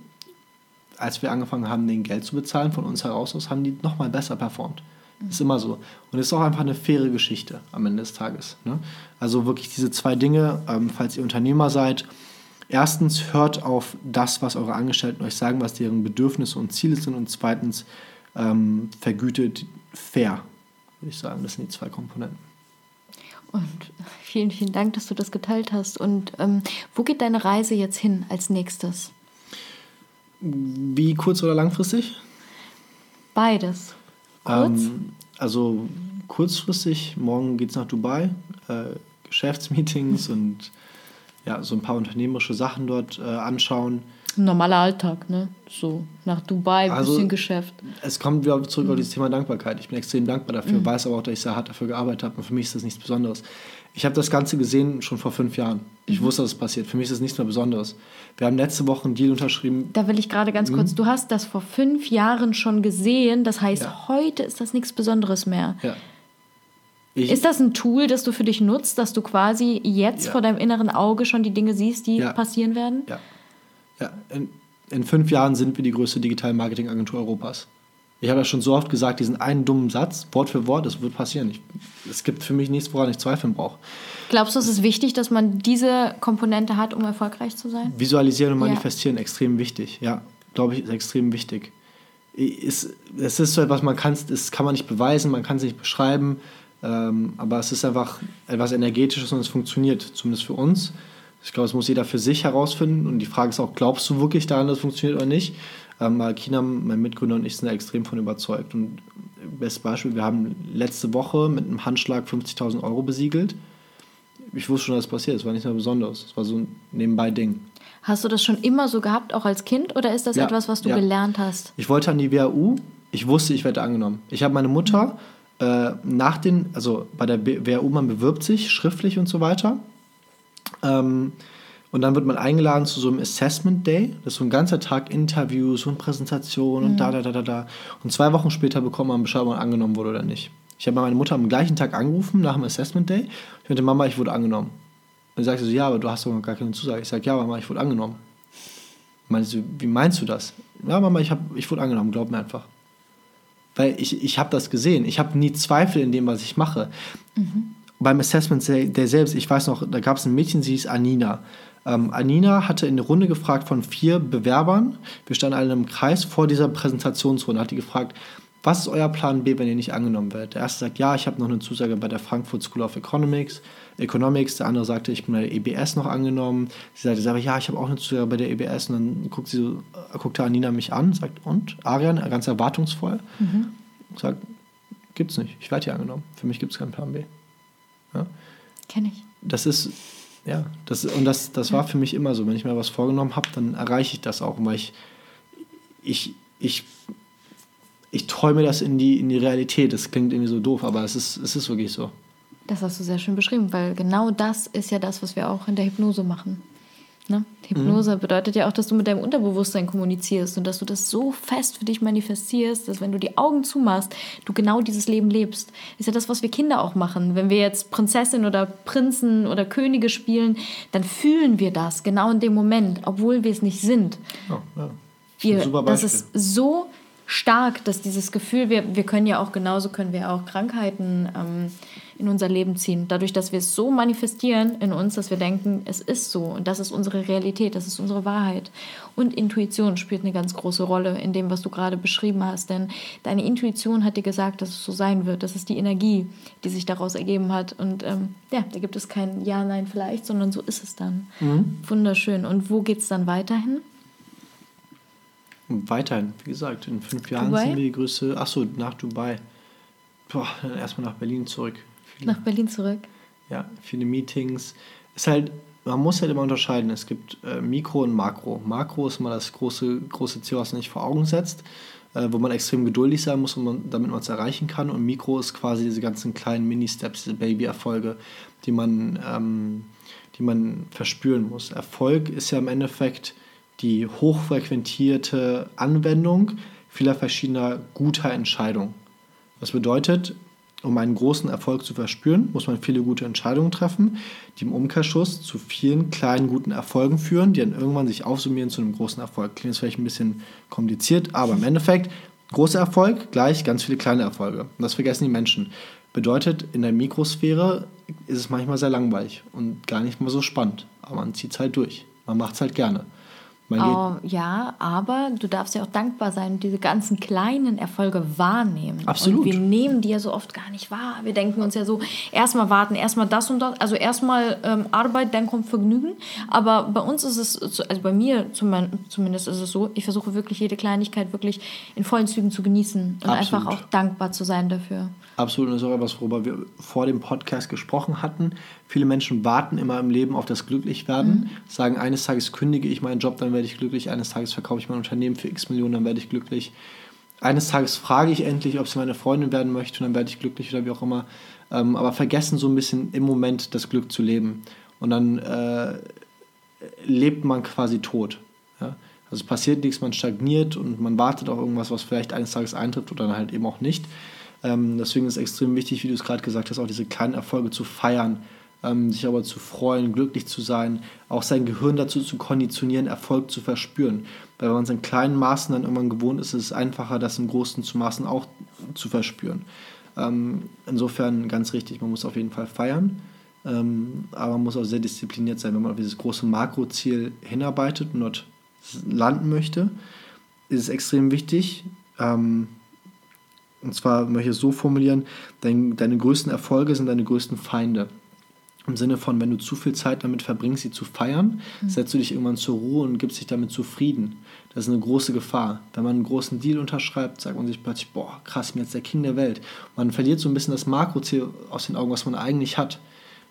Als wir angefangen haben, denen Geld zu bezahlen von uns heraus aus, haben die nochmal besser performt. Mhm. Ist immer so. Und es ist auch einfach eine faire Geschichte am Ende des Tages. Ne? Also wirklich diese zwei Dinge, ähm, falls ihr Unternehmer seid, erstens hört auf das, was eure Angestellten euch sagen, was deren Bedürfnisse und Ziele sind und zweitens ähm, vergütet fair, würde ich sagen. Das sind die zwei Komponenten. Und vielen, vielen Dank, dass du das geteilt hast. Und ähm, wo geht deine Reise jetzt hin als nächstes? Wie kurz- oder langfristig? Beides. Kurz? Ähm, also kurzfristig, morgen geht es nach Dubai, äh, Geschäftsmeetings *laughs* und ja, so ein paar unternehmerische Sachen dort äh, anschauen. Ein normaler Alltag, ne? So nach Dubai, also, bisschen Geschäft. Es kommt wieder zurück mhm. auf dieses Thema Dankbarkeit. Ich bin extrem dankbar dafür, mhm. weiß aber auch, dass ich sehr hart dafür gearbeitet habe und für mich ist das nichts Besonderes. Ich habe das Ganze gesehen schon vor fünf Jahren. Ich mhm. wusste, dass es passiert. Für mich ist das nichts mehr Besonderes. Wir haben letzte Woche einen Deal unterschrieben. Da will ich gerade ganz kurz, mhm. du hast das vor fünf Jahren schon gesehen. Das heißt, ja. heute ist das nichts Besonderes mehr. Ja. Ich, ist das ein Tool, das du für dich nutzt, dass du quasi jetzt ja. vor deinem inneren Auge schon die Dinge siehst, die ja. passieren werden? Ja. Ja. In, in, fünf Jahren sind wir die größte Digital-Marketing-Agentur Europas. Ich habe ja schon so oft gesagt, diesen einen dummen Satz, Wort für Wort, das wird passieren. Ich, es gibt für mich nichts, woran ich zweifeln brauche. Glaubst du, es ist wichtig, dass man diese Komponente hat, um erfolgreich zu sein? Visualisieren und manifestieren, ja. extrem wichtig. Ja, glaube ich, ist extrem wichtig. Es, es ist so etwas, man kann es kann man nicht beweisen, man kann es nicht beschreiben. Ähm, aber es ist einfach etwas Energetisches und es funktioniert, zumindest für uns. Ich glaube, es muss jeder für sich herausfinden. Und die Frage ist auch, glaubst du wirklich daran, dass es funktioniert oder nicht? Ähm, Kina, mein Mitgründer und ich sind da extrem von überzeugt. Und bestes Beispiel, wir haben letzte Woche mit einem Handschlag 50.000 Euro besiegelt. Ich wusste schon, dass es passiert. Es war nichts mehr Besonderes. Es war so ein Nebenbei-Ding. Hast du das schon immer so gehabt, auch als Kind? Oder ist das ja, etwas, was du ja. gelernt hast? Ich wollte an die WHU. Ich wusste, ich werde angenommen. Ich habe meine Mutter... Äh, nach den, also bei der WHU, man bewirbt sich schriftlich und so weiter. Ähm, und dann wird man eingeladen zu so einem Assessment Day. Das ist so ein ganzer Tag Interviews und Präsentationen mhm. und da, da, da, da, da. Und zwei Wochen später bekommt man Bescheid, ob man angenommen wurde oder nicht. Ich habe meine Mutter am gleichen Tag angerufen, nach dem Assessment Day. Ich meinte, Mama, ich wurde angenommen. Und sie sagte so, ja, aber du hast doch noch gar keine Zusage. Ich sage, ja, Mama, ich wurde angenommen. Meinte sie, wie meinst du das? Ja, Mama, ich, hab, ich wurde angenommen, glaub mir einfach weil ich, ich habe das gesehen. Ich habe nie Zweifel in dem, was ich mache. Mhm. Beim Assessment der selbst, ich weiß noch, da gab es ein Mädchen, sie hieß Anina. Ähm, Anina hatte in der Runde gefragt von vier Bewerbern, wir standen alle im Kreis vor dieser Präsentationsrunde, hat die gefragt, was ist euer Plan B, wenn ihr nicht angenommen werdet? Der erste sagt, ja, ich habe noch eine Zusage bei der Frankfurt School of Economics. Economics. Der andere sagte, ich bin bei der EBS noch angenommen. Sie sagte, ja, ich habe auch eine Zusage bei der EBS. Und dann guckt, sie so, guckte Anina mich an, sagt, und? Arian, ganz erwartungsvoll, mhm. sagt, gibt's nicht. Ich werde hier angenommen. Für mich gibt es keinen Plan B. Ja? Kenne ich. Das ist, ja, das, und das, das war für mich immer so. Wenn ich mir was vorgenommen habe, dann erreiche ich das auch. Weil ich, ich, ich ich träume das in die, in die Realität. Das klingt irgendwie so doof, aber es ist, es ist wirklich so. Das hast du sehr schön beschrieben, weil genau das ist ja das, was wir auch in der Hypnose machen. Ne? Hypnose mhm. bedeutet ja auch, dass du mit deinem Unterbewusstsein kommunizierst und dass du das so fest für dich manifestierst, dass wenn du die Augen zumachst, du genau dieses Leben lebst. Ist ja das, was wir Kinder auch machen. Wenn wir jetzt Prinzessin oder Prinzen oder Könige spielen, dann fühlen wir das genau in dem Moment, obwohl wir es nicht sind. Ja, ja. Wir, das ist so stark, dass dieses Gefühl, wir, wir können ja auch genauso, können wir auch Krankheiten ähm, in unser Leben ziehen. Dadurch, dass wir es so manifestieren in uns, dass wir denken, es ist so und das ist unsere Realität, das ist unsere Wahrheit. Und Intuition spielt eine ganz große Rolle in dem, was du gerade beschrieben hast. Denn deine Intuition hat dir gesagt, dass es so sein wird. Das ist die Energie, die sich daraus ergeben hat. Und ähm, ja, da gibt es kein Ja, Nein, vielleicht, sondern so ist es dann. Mhm. Wunderschön. Und wo geht es dann weiterhin? Weiterhin, wie gesagt, in fünf Jahren Dubai? sind wir die größte. Achso, nach Dubai. Boah, dann erstmal nach Berlin zurück. Nach Berlin zurück? Ja, viele Meetings. Ist halt, man muss halt immer unterscheiden. Es gibt äh, Mikro und Makro. Makro ist mal das große, große Ziel, was man sich vor Augen setzt, äh, wo man extrem geduldig sein muss, man, damit man es erreichen kann. Und Mikro ist quasi diese ganzen kleinen Mini-Steps, diese Baby-Erfolge, die man, ähm, die man verspüren muss. Erfolg ist ja im Endeffekt die hochfrequentierte Anwendung vieler verschiedener guter Entscheidungen. Das bedeutet, um einen großen Erfolg zu verspüren, muss man viele gute Entscheidungen treffen, die im Umkehrschluss zu vielen kleinen guten Erfolgen führen, die dann irgendwann sich aufsummieren zu einem großen Erfolg. Klingt jetzt vielleicht ein bisschen kompliziert, aber im Endeffekt, großer Erfolg gleich ganz viele kleine Erfolge. Und das vergessen die Menschen. Bedeutet, in der Mikrosphäre ist es manchmal sehr langweilig und gar nicht mal so spannend. Aber man zieht es halt durch. Man macht es halt gerne. Oh, ja, aber du darfst ja auch dankbar sein und diese ganzen kleinen Erfolge wahrnehmen. Absolut. Und wir nehmen die ja so oft gar nicht wahr. Wir denken uns ja so, erstmal warten, erstmal das und das, also erstmal ähm, Arbeit, dann kommt Vergnügen. Aber bei uns ist es, also bei mir zumindest ist es so, ich versuche wirklich jede Kleinigkeit wirklich in vollen Zügen zu genießen und Absolut. einfach auch dankbar zu sein dafür. Absolut, das ist auch etwas, worüber wir vor dem Podcast gesprochen hatten. Viele Menschen warten immer im Leben auf das Glücklichwerden, mhm. sagen, eines Tages kündige ich meinen Job, dann werde ich glücklich, eines Tages verkaufe ich mein Unternehmen für x Millionen, dann werde ich glücklich. Eines Tages frage ich endlich, ob sie meine Freundin werden möchte, und dann werde ich glücklich oder wie auch immer. Ähm, aber vergessen so ein bisschen im Moment das Glück zu leben. Und dann äh, lebt man quasi tot. Ja? Also es passiert nichts, man stagniert und man wartet auf irgendwas, was vielleicht eines Tages eintrifft oder dann halt eben auch nicht. Ähm, deswegen ist es extrem wichtig, wie du es gerade gesagt hast, auch diese kleinen Erfolge zu feiern, ähm, sich aber zu freuen, glücklich zu sein, auch sein Gehirn dazu zu konditionieren, Erfolg zu verspüren. Weil wenn man es in kleinen Maßen dann irgendwann gewohnt ist, ist es einfacher, das in großen zu Maßen auch zu verspüren. Ähm, insofern ganz richtig, man muss auf jeden Fall feiern, ähm, aber man muss auch sehr diszipliniert sein, wenn man auf dieses große Makroziel hinarbeitet und dort landen möchte, ist es extrem wichtig, ähm, und zwar möchte ich es so formulieren, dein, deine größten Erfolge sind deine größten Feinde. Im Sinne von, wenn du zu viel Zeit damit verbringst, sie zu feiern, mhm. setzt du dich irgendwann zur Ruhe und gibst dich damit zufrieden. Das ist eine große Gefahr. Wenn man einen großen Deal unterschreibt, sagt man sich plötzlich, boah, krass, ich bin jetzt der King der Welt. Man verliert so ein bisschen das Makroziel aus den Augen, was man eigentlich hat.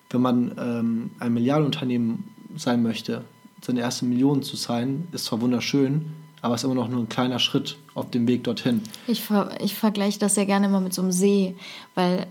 Wenn man ähm, ein Milliardenunternehmen sein möchte, seine erste Million zu sein, ist zwar wunderschön, aber es ist immer noch nur ein kleiner Schritt auf dem Weg dorthin. Ich, ver ich vergleiche das sehr gerne immer mit so einem See, weil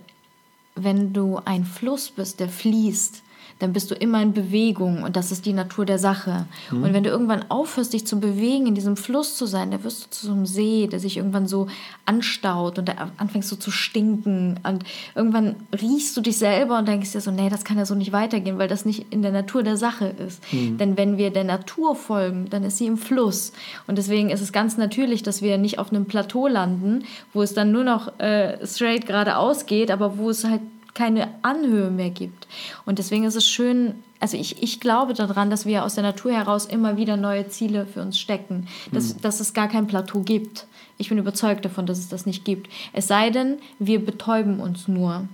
wenn du ein Fluss bist, der fließt, dann bist du immer in Bewegung und das ist die Natur der Sache. Mhm. Und wenn du irgendwann aufhörst, dich zu bewegen, in diesem Fluss zu sein, dann wirst du zu so einem See, der sich irgendwann so anstaut und da anfängst du zu stinken und irgendwann riechst du dich selber und denkst dir so, nee, das kann ja so nicht weitergehen, weil das nicht in der Natur der Sache ist. Mhm. Denn wenn wir der Natur folgen, dann ist sie im Fluss und deswegen ist es ganz natürlich, dass wir nicht auf einem Plateau landen, wo es dann nur noch äh, straight geradeaus geht, aber wo es halt keine Anhöhe mehr gibt. Und deswegen ist es schön, also ich, ich glaube daran, dass wir aus der Natur heraus immer wieder neue Ziele für uns stecken, dass, mhm. dass es gar kein Plateau gibt. Ich bin überzeugt davon, dass es das nicht gibt. Es sei denn, wir betäuben uns nur.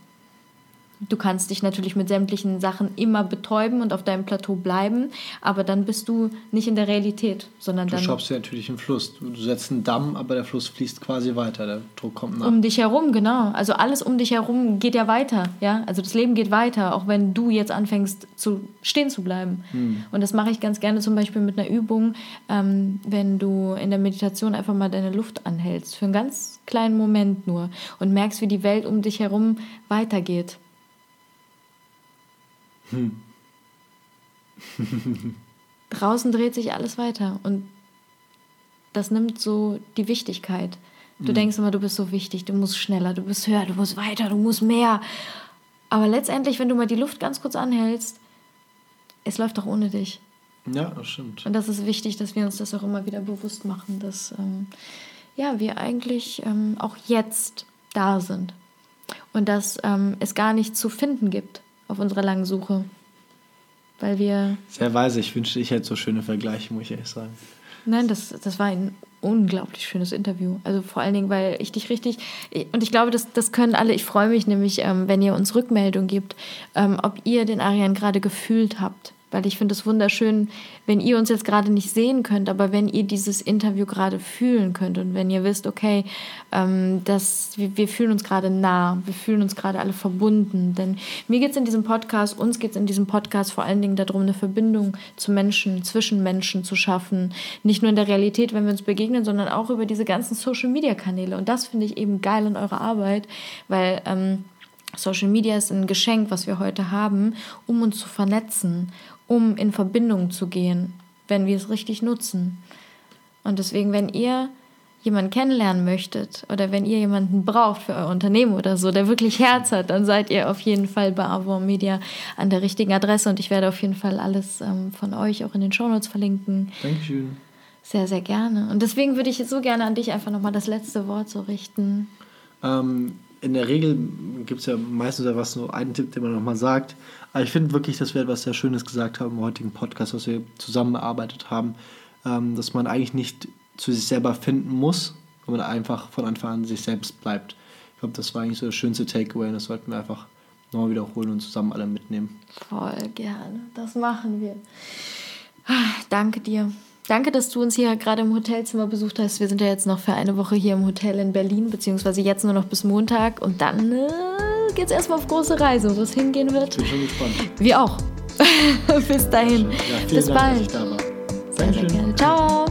Du kannst dich natürlich mit sämtlichen Sachen immer betäuben und auf deinem Plateau bleiben, aber dann bist du nicht in der Realität, sondern du dann. Du schraubst ja natürlich einen Fluss. Du setzt einen Damm, aber der Fluss fließt quasi weiter. Der Druck kommt nach. Um dich herum, genau. Also alles um dich herum geht ja weiter. Ja? Also das Leben geht weiter, auch wenn du jetzt anfängst zu stehen zu bleiben. Hm. Und das mache ich ganz gerne zum Beispiel mit einer Übung, ähm, wenn du in der Meditation einfach mal deine Luft anhältst, für einen ganz kleinen Moment nur und merkst, wie die Welt um dich herum weitergeht. Hm. *laughs* draußen dreht sich alles weiter und das nimmt so die Wichtigkeit. Du mhm. denkst immer, du bist so wichtig, du musst schneller, du bist höher, du musst weiter, du musst mehr. Aber letztendlich, wenn du mal die Luft ganz kurz anhältst, es läuft doch ohne dich. Ja, das stimmt. Und das ist wichtig, dass wir uns das auch immer wieder bewusst machen, dass ähm, ja, wir eigentlich ähm, auch jetzt da sind. Und dass ähm, es gar nichts zu finden gibt auf unserer langen Suche. Weil wir. Sehr weise, ich wünschte, ich hätte so schöne Vergleiche, muss ich ehrlich sagen. Nein, das, das war ein unglaublich schönes Interview. Also vor allen Dingen, weil ich dich richtig, und ich glaube, das, das können alle, ich freue mich nämlich, ähm, wenn ihr uns Rückmeldung gibt, ähm, ob ihr den Arian gerade gefühlt habt weil ich finde es wunderschön, wenn ihr uns jetzt gerade nicht sehen könnt, aber wenn ihr dieses Interview gerade fühlen könnt und wenn ihr wisst, okay, ähm, das, wir, wir fühlen uns gerade nah, wir fühlen uns gerade alle verbunden. Denn mir geht es in diesem Podcast, uns geht es in diesem Podcast vor allen Dingen darum, eine Verbindung zu Menschen, zwischen Menschen zu schaffen. Nicht nur in der Realität, wenn wir uns begegnen, sondern auch über diese ganzen Social-Media-Kanäle. Und das finde ich eben geil in eurer Arbeit, weil... Ähm, Social Media ist ein Geschenk, was wir heute haben, um uns zu vernetzen, um in Verbindung zu gehen, wenn wir es richtig nutzen. Und deswegen, wenn ihr jemanden kennenlernen möchtet oder wenn ihr jemanden braucht für euer Unternehmen oder so, der wirklich Herz hat, dann seid ihr auf jeden Fall bei Avon Media an der richtigen Adresse und ich werde auf jeden Fall alles ähm, von euch auch in den Shownotes verlinken. Dankeschön. Sehr, sehr gerne. Und deswegen würde ich jetzt so gerne an dich einfach nochmal das letzte Wort so richten. Ähm, in der Regel gibt es ja meistens etwas, so einen Tipp, den man nochmal sagt. Aber ich finde wirklich, dass wir etwas sehr Schönes gesagt haben im heutigen Podcast, was wir zusammengearbeitet haben, ähm, dass man eigentlich nicht zu sich selber finden muss, wenn man einfach von Anfang an sich selbst bleibt. Ich glaube, das war eigentlich so das schönste Takeaway und das sollten wir einfach nochmal wiederholen und zusammen alle mitnehmen. Voll gerne. Das machen wir. Ah, danke dir. Danke, dass du uns hier gerade im Hotelzimmer besucht hast. Wir sind ja jetzt noch für eine Woche hier im Hotel in Berlin, beziehungsweise jetzt nur noch bis Montag. Und dann äh, es erstmal auf große Reise, wo es hingehen wird. Ich bin schon gespannt. Wir auch. *laughs* bis dahin. Ja, bis Dank, bald. Sehr, sehr gerne. Ciao.